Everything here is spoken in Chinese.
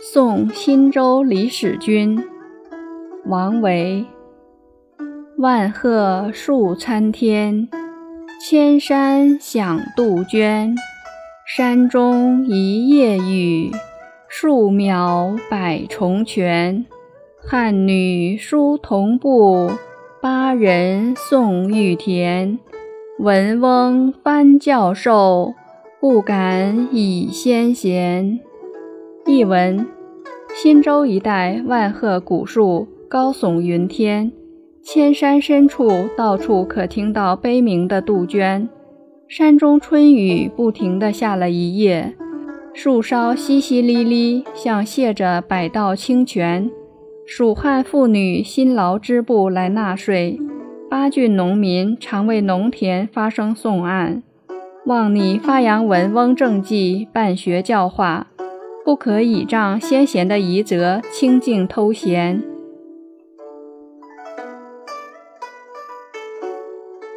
宋新州李使君，王维。万壑树参天，千山响杜鹃。山中一夜雨，树苗百重泉。汉女书同步，巴人送玉田。闻翁翻教授，不敢以先贤。译文：新州一带万壑古树高耸云天，千山深处到处可听到悲鸣的杜鹃。山中春雨不停地下了一夜，树梢淅淅沥沥，像泻着百道清泉。蜀汉妇女辛劳织布来纳税，巴郡农民常为农田发声颂案，望你发扬文翁政绩，办学教化。不可倚仗先贤的遗泽，清静偷闲。